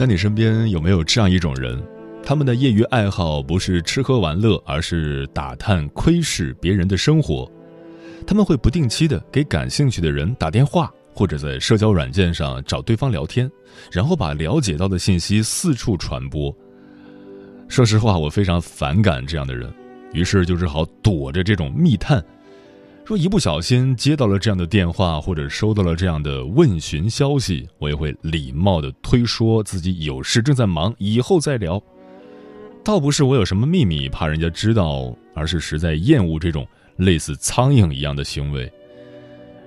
在你身边有没有这样一种人？他们的业余爱好不是吃喝玩乐，而是打探、窥视别人的生活。他们会不定期的给感兴趣的人打电话，或者在社交软件上找对方聊天，然后把了解到的信息四处传播。说实话，我非常反感这样的人，于是就只好躲着这种密探。若一不小心接到了这样的电话，或者收到了这样的问询消息，我也会礼貌的推说自己有事正在忙，以后再聊。倒不是我有什么秘密怕人家知道，而是实在厌恶这种类似苍蝇一样的行为。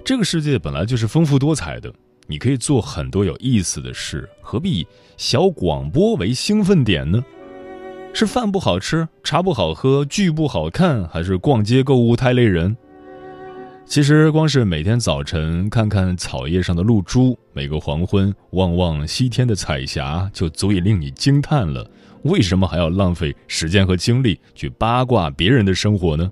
这个世界本来就是丰富多彩的，你可以做很多有意思的事，何必以小广播为兴奋点呢？是饭不好吃，茶不好喝，剧不好看，还是逛街购物太累人？其实，光是每天早晨看看草叶上的露珠，每个黄昏望望西天的彩霞，就足以令你惊叹了。为什么还要浪费时间和精力去八卦别人的生活呢？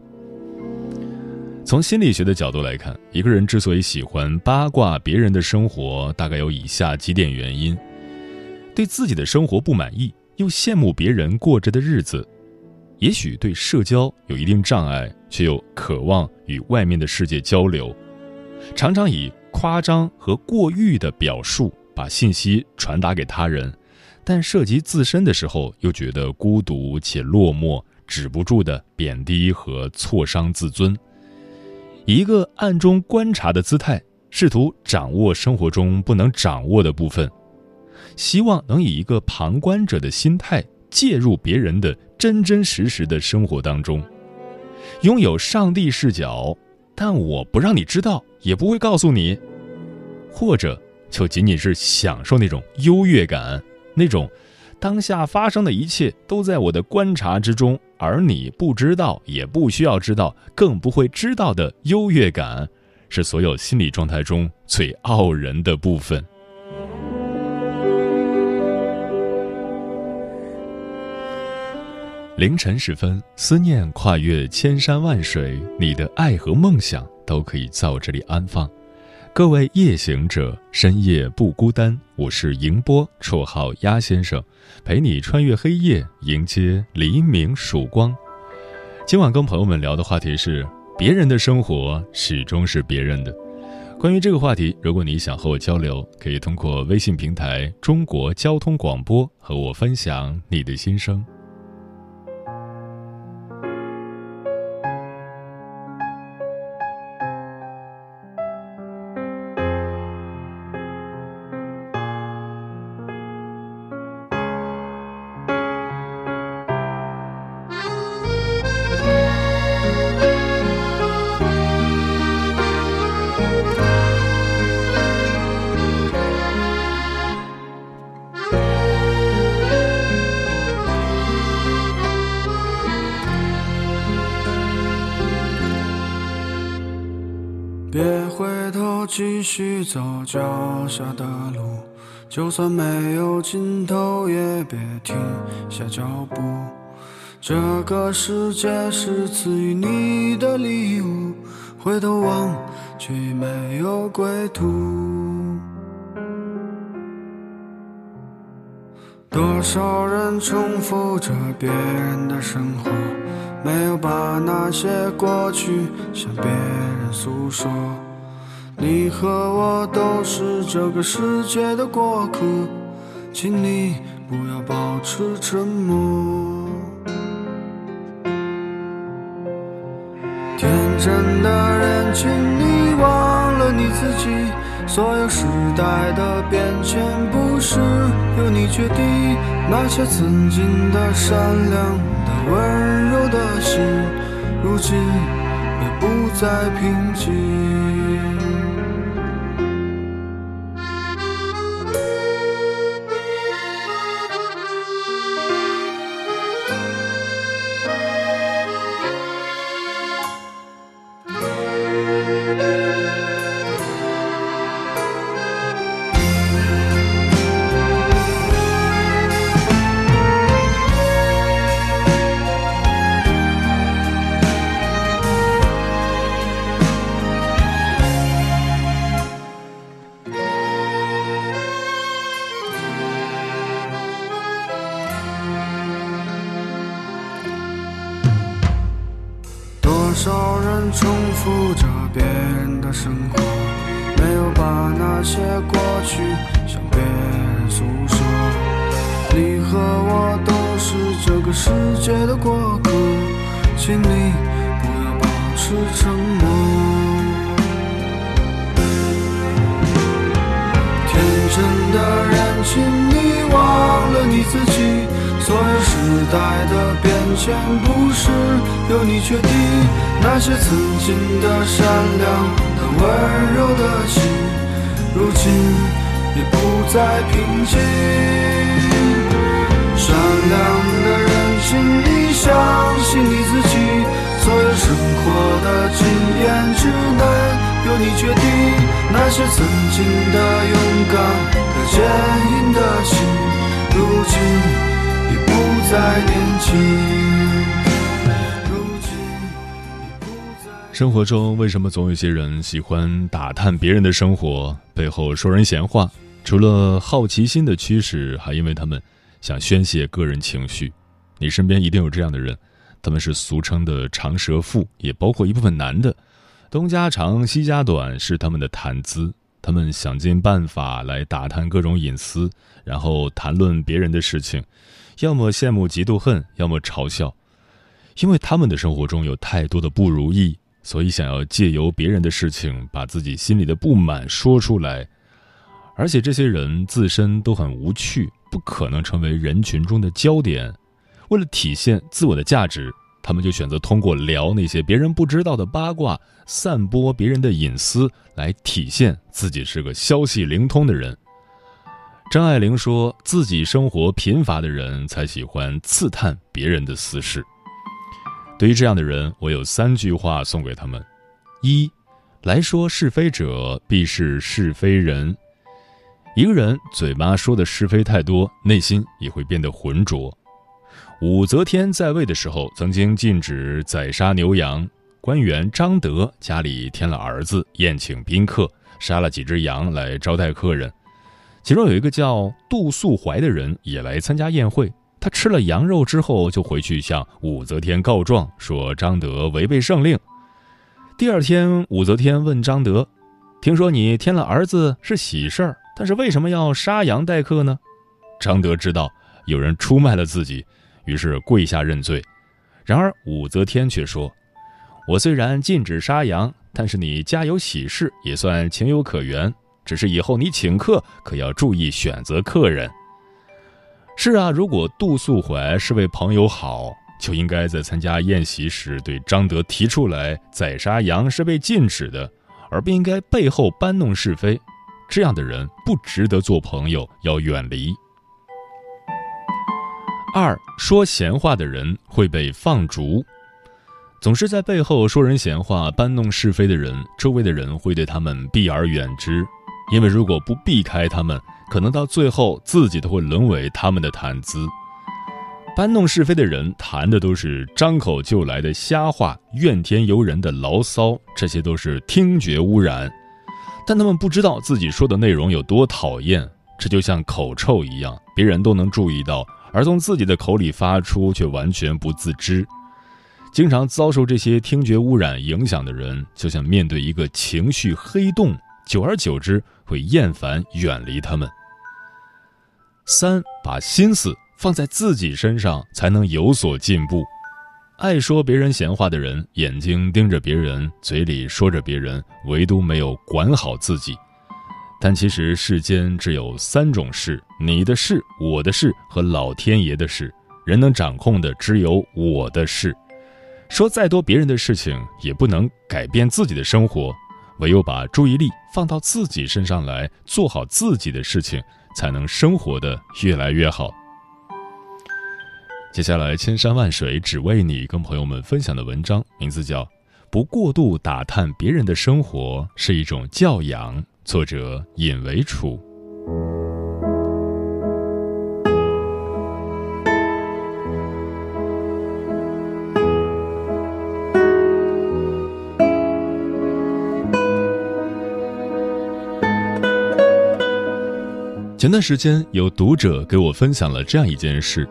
从心理学的角度来看，一个人之所以喜欢八卦别人的生活，大概有以下几点原因：对自己的生活不满意，又羡慕别人过着的日子。也许对社交有一定障碍，却又渴望与外面的世界交流，常常以夸张和过誉的表述把信息传达给他人，但涉及自身的时候又觉得孤独且落寞，止不住的贬低和挫伤自尊，一个暗中观察的姿态，试图掌握生活中不能掌握的部分，希望能以一个旁观者的心态。介入别人的真真实实的生活当中，拥有上帝视角，但我不让你知道，也不会告诉你，或者就仅仅是享受那种优越感，那种当下发生的一切都在我的观察之中，而你不知道，也不需要知道，更不会知道的优越感，是所有心理状态中最傲人的部分。凌晨时分，思念跨越千山万水，你的爱和梦想都可以在我这里安放。各位夜行者，深夜不孤单。我是迎波，绰号鸭先生，陪你穿越黑夜，迎接黎明曙光。今晚跟朋友们聊的话题是：别人的生活始终是别人的。关于这个话题，如果你想和我交流，可以通过微信平台“中国交通广播”和我分享你的心声。续走脚下的路，就算没有尽头，也别停下脚步。这个世界是赐予你的礼物，回头望却没有归途。多少人重复着别人的生活，没有把那些过去向别人诉说。你和我都是这个世界的过客，请你不要保持沉默。天真的人，请你忘了你自己。所有时代的变迁，不是由你决定。那些曾经的善良的、温柔的心，如今也不再平静。你和我都是这个世界的过客，请你不要保持沉默。天真的人，请你忘了你自己。所有时代的变迁，不是由你决定。那些曾经的善良的、温柔的心，如今也不再平静。善良的人，请你相信你自己。所有生活的经验，只能由你决定。那些曾经的勇敢和、坚硬的心，如今已不再年轻。生活中为什么总有些人喜欢打探别人的生活，背后说人闲话？除了好奇心的驱使，还因为他们想宣泄个人情绪。你身边一定有这样的人，他们是俗称的长舌妇，也包括一部分男的，东家长西家短是他们的谈资。他们想尽办法来打探各种隐私，然后谈论别人的事情，要么羡慕嫉妒恨，要么嘲笑，因为他们的生活中有太多的不如意。所以，想要借由别人的事情把自己心里的不满说出来，而且这些人自身都很无趣，不可能成为人群中的焦点。为了体现自我的价值，他们就选择通过聊那些别人不知道的八卦，散播别人的隐私，来体现自己是个消息灵通的人。张爱玲说自己生活贫乏的人才喜欢刺探别人的私事。对于这样的人，我有三句话送给他们：一，来说是非者必是是非人。一个人嘴巴说的是非太多，内心也会变得浑浊。武则天在位的时候，曾经禁止宰杀牛羊。官员张德家里添了儿子，宴请宾客，杀了几只羊来招待客人。其中有一个叫杜素怀的人也来参加宴会。他吃了羊肉之后，就回去向武则天告状，说张德违背圣令。第二天，武则天问张德：“听说你添了儿子是喜事儿，但是为什么要杀羊待客呢？”张德知道有人出卖了自己，于是跪下认罪。然而武则天却说：“我虽然禁止杀羊，但是你家有喜事，也算情有可原。只是以后你请客可要注意选择客人。”是啊，如果杜素怀是为朋友好，就应该在参加宴席时对张德提出来宰杀羊是被禁止的，而不应该背后搬弄是非。这样的人不值得做朋友，要远离。二说闲话的人会被放逐，总是在背后说人闲话、搬弄是非的人，周围的人会对他们避而远之，因为如果不避开他们。可能到最后，自己都会沦为他们的谈资。搬弄是非的人谈的都是张口就来的瞎话、怨天尤人的牢骚，这些都是听觉污染。但他们不知道自己说的内容有多讨厌，这就像口臭一样，别人都能注意到，而从自己的口里发出却完全不自知。经常遭受这些听觉污染影响的人，就像面对一个情绪黑洞。久而久之会厌烦远离他们。三，把心思放在自己身上，才能有所进步。爱说别人闲话的人，眼睛盯着别人，嘴里说着别人，唯独没有管好自己。但其实世间只有三种事：你的事、我的事和老天爷的事。人能掌控的只有我的事。说再多别人的事情，也不能改变自己的生活。唯有把注意力放到自己身上来，做好自己的事情，才能生活的越来越好。接下来，千山万水只为你，跟朋友们分享的文章名字叫《不过度打探别人的生活是一种教养》，作者尹维楚。前段时间，有读者给我分享了这样一件事。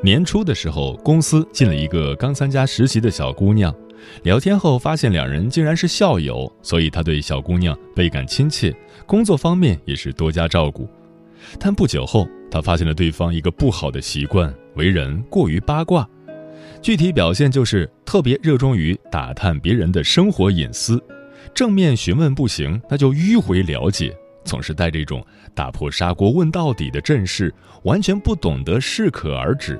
年初的时候，公司进了一个刚参加实习的小姑娘，聊天后发现两人竟然是校友，所以他对小姑娘倍感亲切，工作方面也是多加照顾。但不久后，他发现了对方一个不好的习惯，为人过于八卦，具体表现就是特别热衷于打探别人的生活隐私，正面询问不行，那就迂回了解，总是带着一种打破砂锅问到底的阵势，完全不懂得适可而止。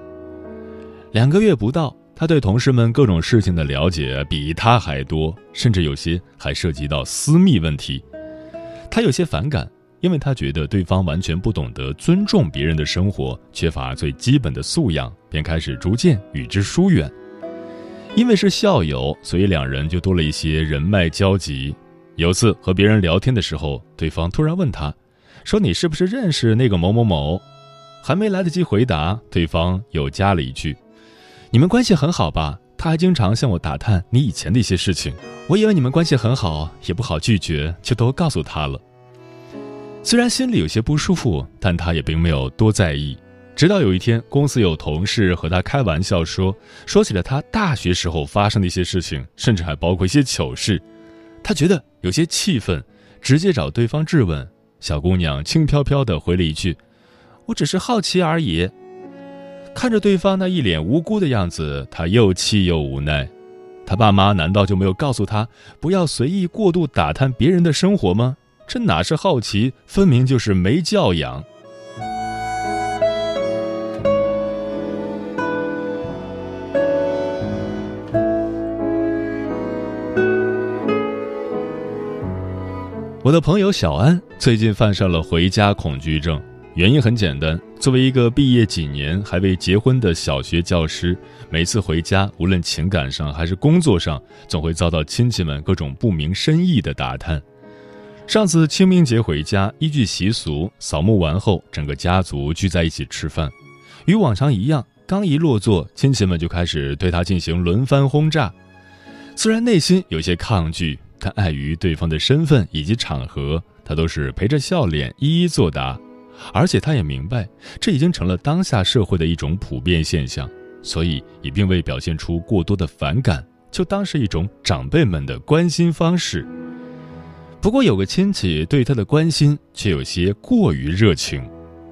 两个月不到，他对同事们各种事情的了解比他还多，甚至有些还涉及到私密问题。他有些反感，因为他觉得对方完全不懂得尊重别人的生活，缺乏最基本的素养，便开始逐渐与之疏远。因为是校友，所以两人就多了一些人脉交集。有次和别人聊天的时候，对方突然问他，说：“你是不是认识那个某某某？”还没来得及回答，对方又加了一句。你们关系很好吧？他还经常向我打探你以前的一些事情。我以为你们关系很好，也不好拒绝，就都告诉他了。虽然心里有些不舒服，但他也并没有多在意。直到有一天，公司有同事和他开玩笑说，说起了他大学时候发生的一些事情，甚至还包括一些糗事。他觉得有些气愤，直接找对方质问。小姑娘轻飘飘地回了一句：“我只是好奇而已。”看着对方那一脸无辜的样子，他又气又无奈。他爸妈难道就没有告诉他不要随意过度打探别人的生活吗？这哪是好奇，分明就是没教养。我的朋友小安最近犯上了回家恐惧症。原因很简单，作为一个毕业几年还未结婚的小学教师，每次回家，无论情感上还是工作上，总会遭到亲戚们各种不明深意的打探。上次清明节回家，依据习俗，扫墓完后，整个家族聚在一起吃饭。与往常一样，刚一落座，亲戚们就开始对他进行轮番轰炸。虽然内心有些抗拒，但碍于对方的身份以及场合，他都是陪着笑脸一一作答。而且他也明白，这已经成了当下社会的一种普遍现象，所以也并未表现出过多的反感，就当是一种长辈们的关心方式。不过有个亲戚对他的关心却有些过于热情，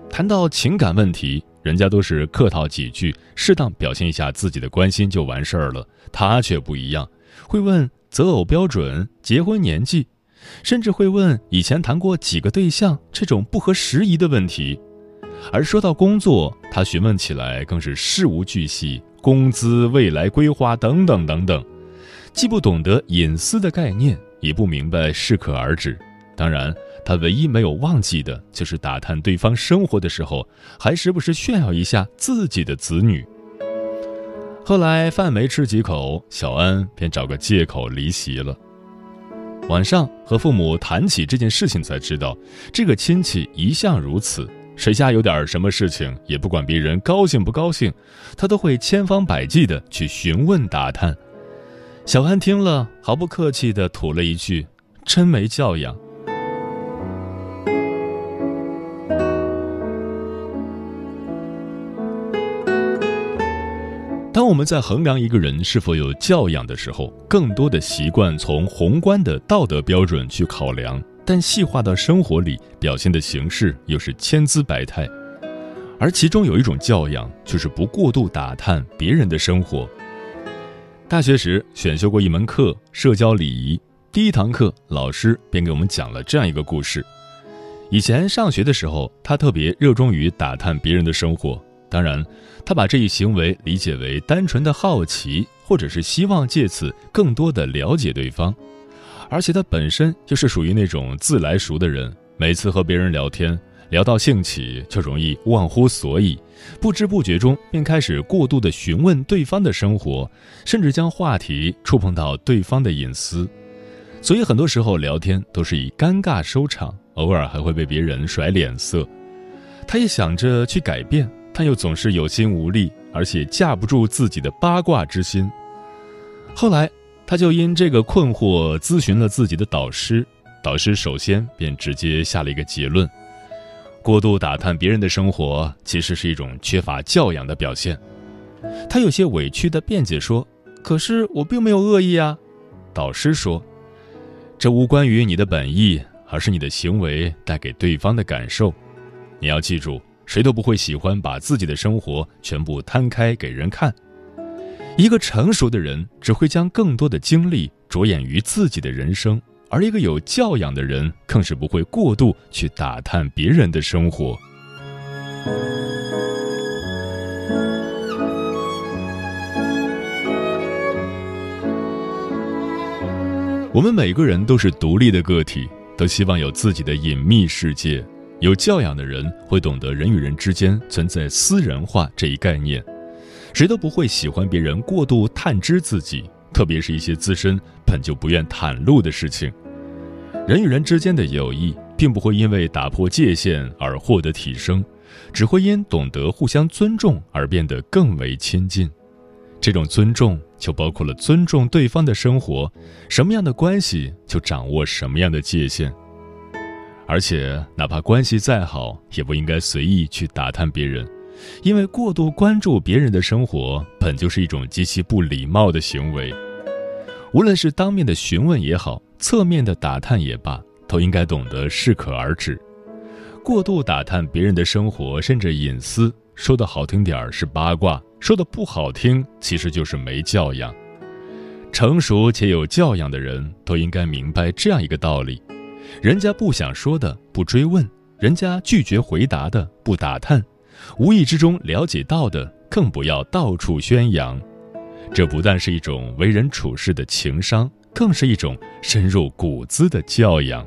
谈到情感问题，人家都是客套几句，适当表现一下自己的关心就完事儿了，他却不一样，会问择偶标准、结婚年纪。甚至会问以前谈过几个对象这种不合时宜的问题，而说到工作，他询问起来更是事无巨细，工资、未来规划等等等等，既不懂得隐私的概念，也不明白适可而止。当然，他唯一没有忘记的就是打探对方生活的时候，还时不时炫耀一下自己的子女。后来饭没吃几口，小安便找个借口离席了。晚上和父母谈起这件事情，才知道这个亲戚一向如此。谁家有点什么事情，也不管别人高兴不高兴，他都会千方百计的去询问打探。小安听了，毫不客气的吐了一句：“真没教养。”当我们在衡量一个人是否有教养的时候，更多的习惯从宏观的道德标准去考量，但细化到生活里表现的形式又是千姿百态。而其中有一种教养，就是不过度打探别人的生活。大学时选修过一门课《社交礼仪》，第一堂课老师便给我们讲了这样一个故事。以前上学的时候，他特别热衷于打探别人的生活，当然，他把这一行为理解为单纯的好奇，或者是希望借此更多的了解对方。而且他本身就是属于那种自来熟的人，每次和别人聊天。聊到兴起，就容易忘乎所以，不知不觉中便开始过度的询问对方的生活，甚至将话题触碰到对方的隐私，所以很多时候聊天都是以尴尬收场，偶尔还会被别人甩脸色。他也想着去改变，但又总是有心无力，而且架不住自己的八卦之心。后来，他就因这个困惑咨询了自己的导师，导师首先便直接下了一个结论。过度打探别人的生活，其实是一种缺乏教养的表现。他有些委屈地辩解说：“可是我并没有恶意啊。”导师说：“这无关于你的本意，而是你的行为带给对方的感受。你要记住，谁都不会喜欢把自己的生活全部摊开给人看。一个成熟的人只会将更多的精力着眼于自己的人生。”而一个有教养的人，更是不会过度去打探别人的生活。我们每个人都是独立的个体，都希望有自己的隐秘世界。有教养的人会懂得人与人之间存在私人化这一概念，谁都不会喜欢别人过度探知自己。特别是一些自身本就不愿袒露的事情，人与人之间的友谊并不会因为打破界限而获得提升，只会因懂得互相尊重而变得更为亲近。这种尊重就包括了尊重对方的生活，什么样的关系就掌握什么样的界限。而且，哪怕关系再好，也不应该随意去打探别人。因为过度关注别人的生活，本就是一种极其不礼貌的行为。无论是当面的询问也好，侧面的打探也罢，都应该懂得适可而止。过度打探别人的生活，甚至隐私，说的好听点儿是八卦，说的不好听，其实就是没教养。成熟且有教养的人都应该明白这样一个道理：人家不想说的不追问，人家拒绝回答的不打探。无意之中了解到的，更不要到处宣扬。这不但是一种为人处事的情商，更是一种深入骨子的教养。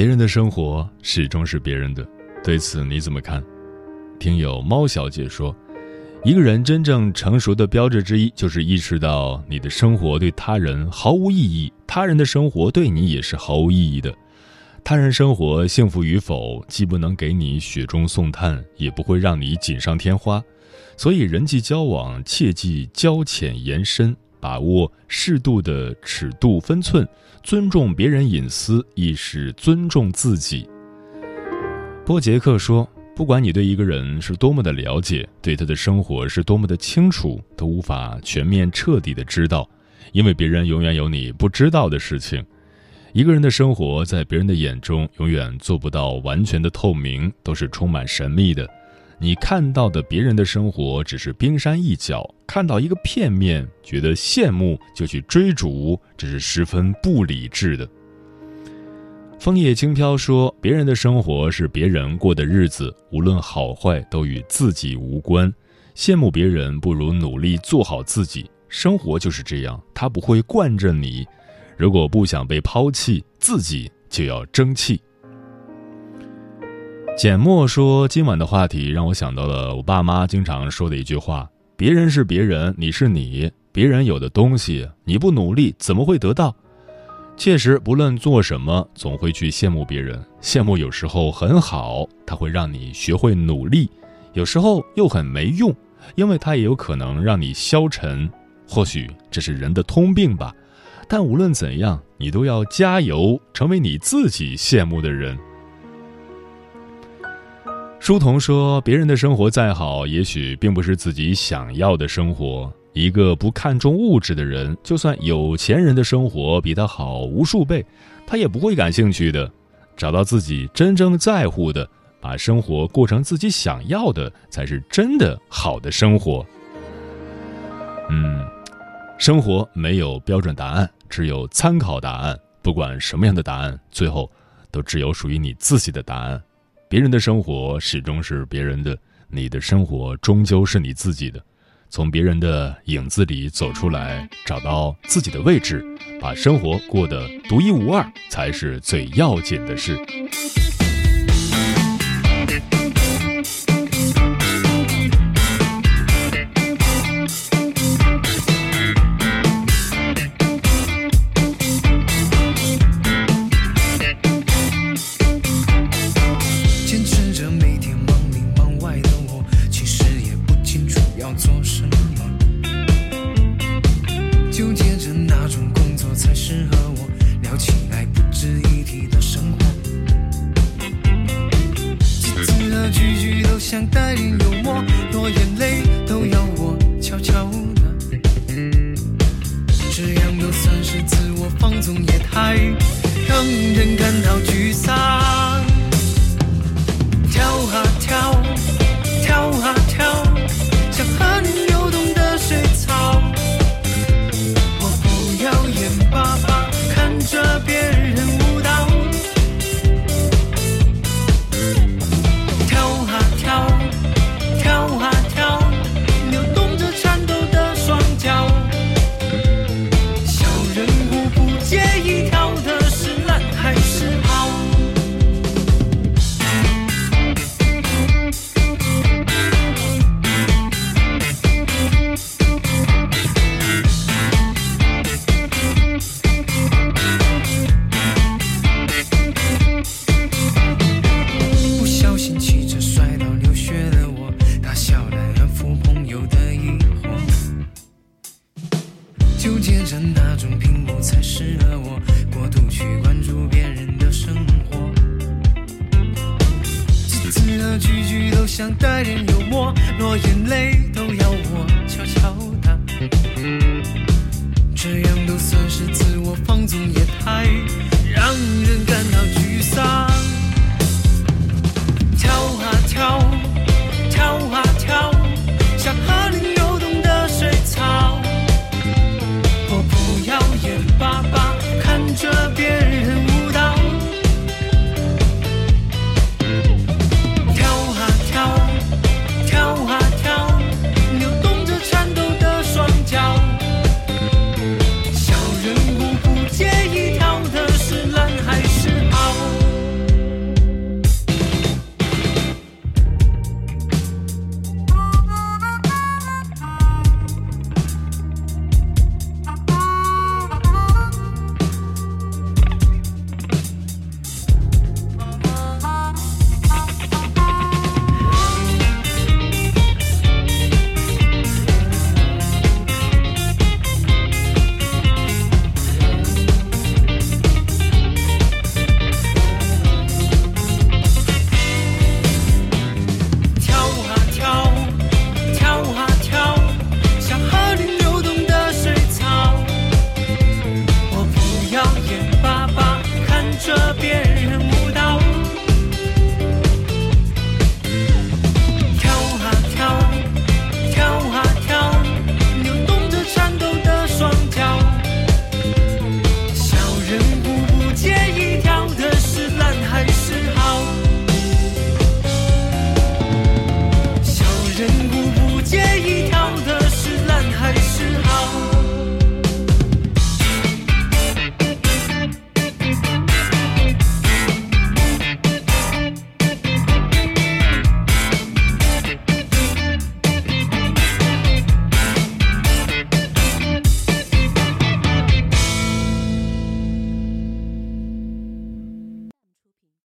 别人的生活始终是别人的，对此你怎么看？听友猫小姐说，一个人真正成熟的标志之一，就是意识到你的生活对他人毫无意义，他人的生活对你也是毫无意义的。他人生活幸福与否，既不能给你雪中送炭，也不会让你锦上添花，所以人际交往切忌交浅言深。把握适度的尺度分寸，尊重别人隐私，亦是尊重自己。波杰克说：“不管你对一个人是多么的了解，对他的生活是多么的清楚，都无法全面彻底的知道，因为别人永远有你不知道的事情。一个人的生活在别人的眼中，永远做不到完全的透明，都是充满神秘的。”你看到的别人的生活只是冰山一角，看到一个片面，觉得羡慕就去追逐，这是十分不理智的。枫叶轻飘说：“别人的生活是别人过的日子，无论好坏都与自己无关。羡慕别人不如努力做好自己。生活就是这样，它不会惯着你。如果不想被抛弃，自己就要争气。简墨说：“今晚的话题让我想到了我爸妈经常说的一句话：别人是别人，你是你。别人有的东西，你不努力怎么会得到？确实，不论做什么，总会去羡慕别人。羡慕有时候很好，它会让你学会努力；有时候又很没用，因为它也有可能让你消沉。或许这是人的通病吧。但无论怎样，你都要加油，成为你自己羡慕的人。”书童说：“别人的生活再好，也许并不是自己想要的生活。一个不看重物质的人，就算有钱人的生活比他好无数倍，他也不会感兴趣的。找到自己真正在乎的，把生活过成自己想要的，才是真的好的生活。”嗯，生活没有标准答案，只有参考答案。不管什么样的答案，最后都只有属于你自己的答案。别人的生活始终是别人的，你的生活终究是你自己的。从别人的影子里走出来，找到自己的位置，把生活过得独一无二，才是最要紧的事。纠结着哪种屏幕才适合我，过度去关注别人的生活。字字句句都像带点幽默，落眼泪都要我悄悄的。这样都算是自我放纵，也太让人感到沮丧。跳啊跳！